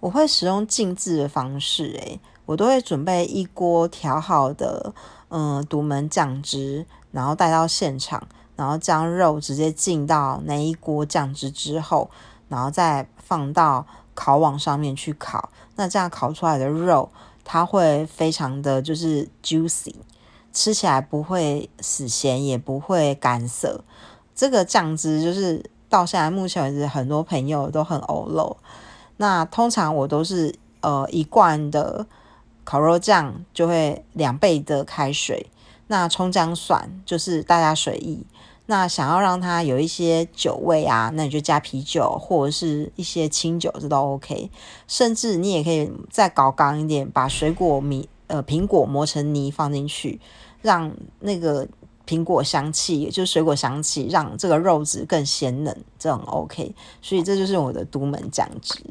我会使用静置的方式，诶，我都会准备一锅调好的嗯独门酱汁，然后带到现场，然后将肉直接浸到那一锅酱汁之后，然后再放到烤网上面去烤。那这样烤出来的肉，它会非常的就是 juicy，吃起来不会死咸，也不会干涩。这个酱汁就是到现在目前为止，很多朋友都很欧漏。那通常我都是呃一罐的烤肉酱就会两倍的开水，那葱姜蒜就是大家随意。那想要让它有一些酒味啊，那你就加啤酒或者是一些清酒，这都 OK。甚至你也可以再搞刚一点，把水果米呃苹果磨成泥放进去，让那个苹果香气，也就是水果香气，让这个肉质更鲜嫩，这很 OK。所以这就是我的独门酱汁。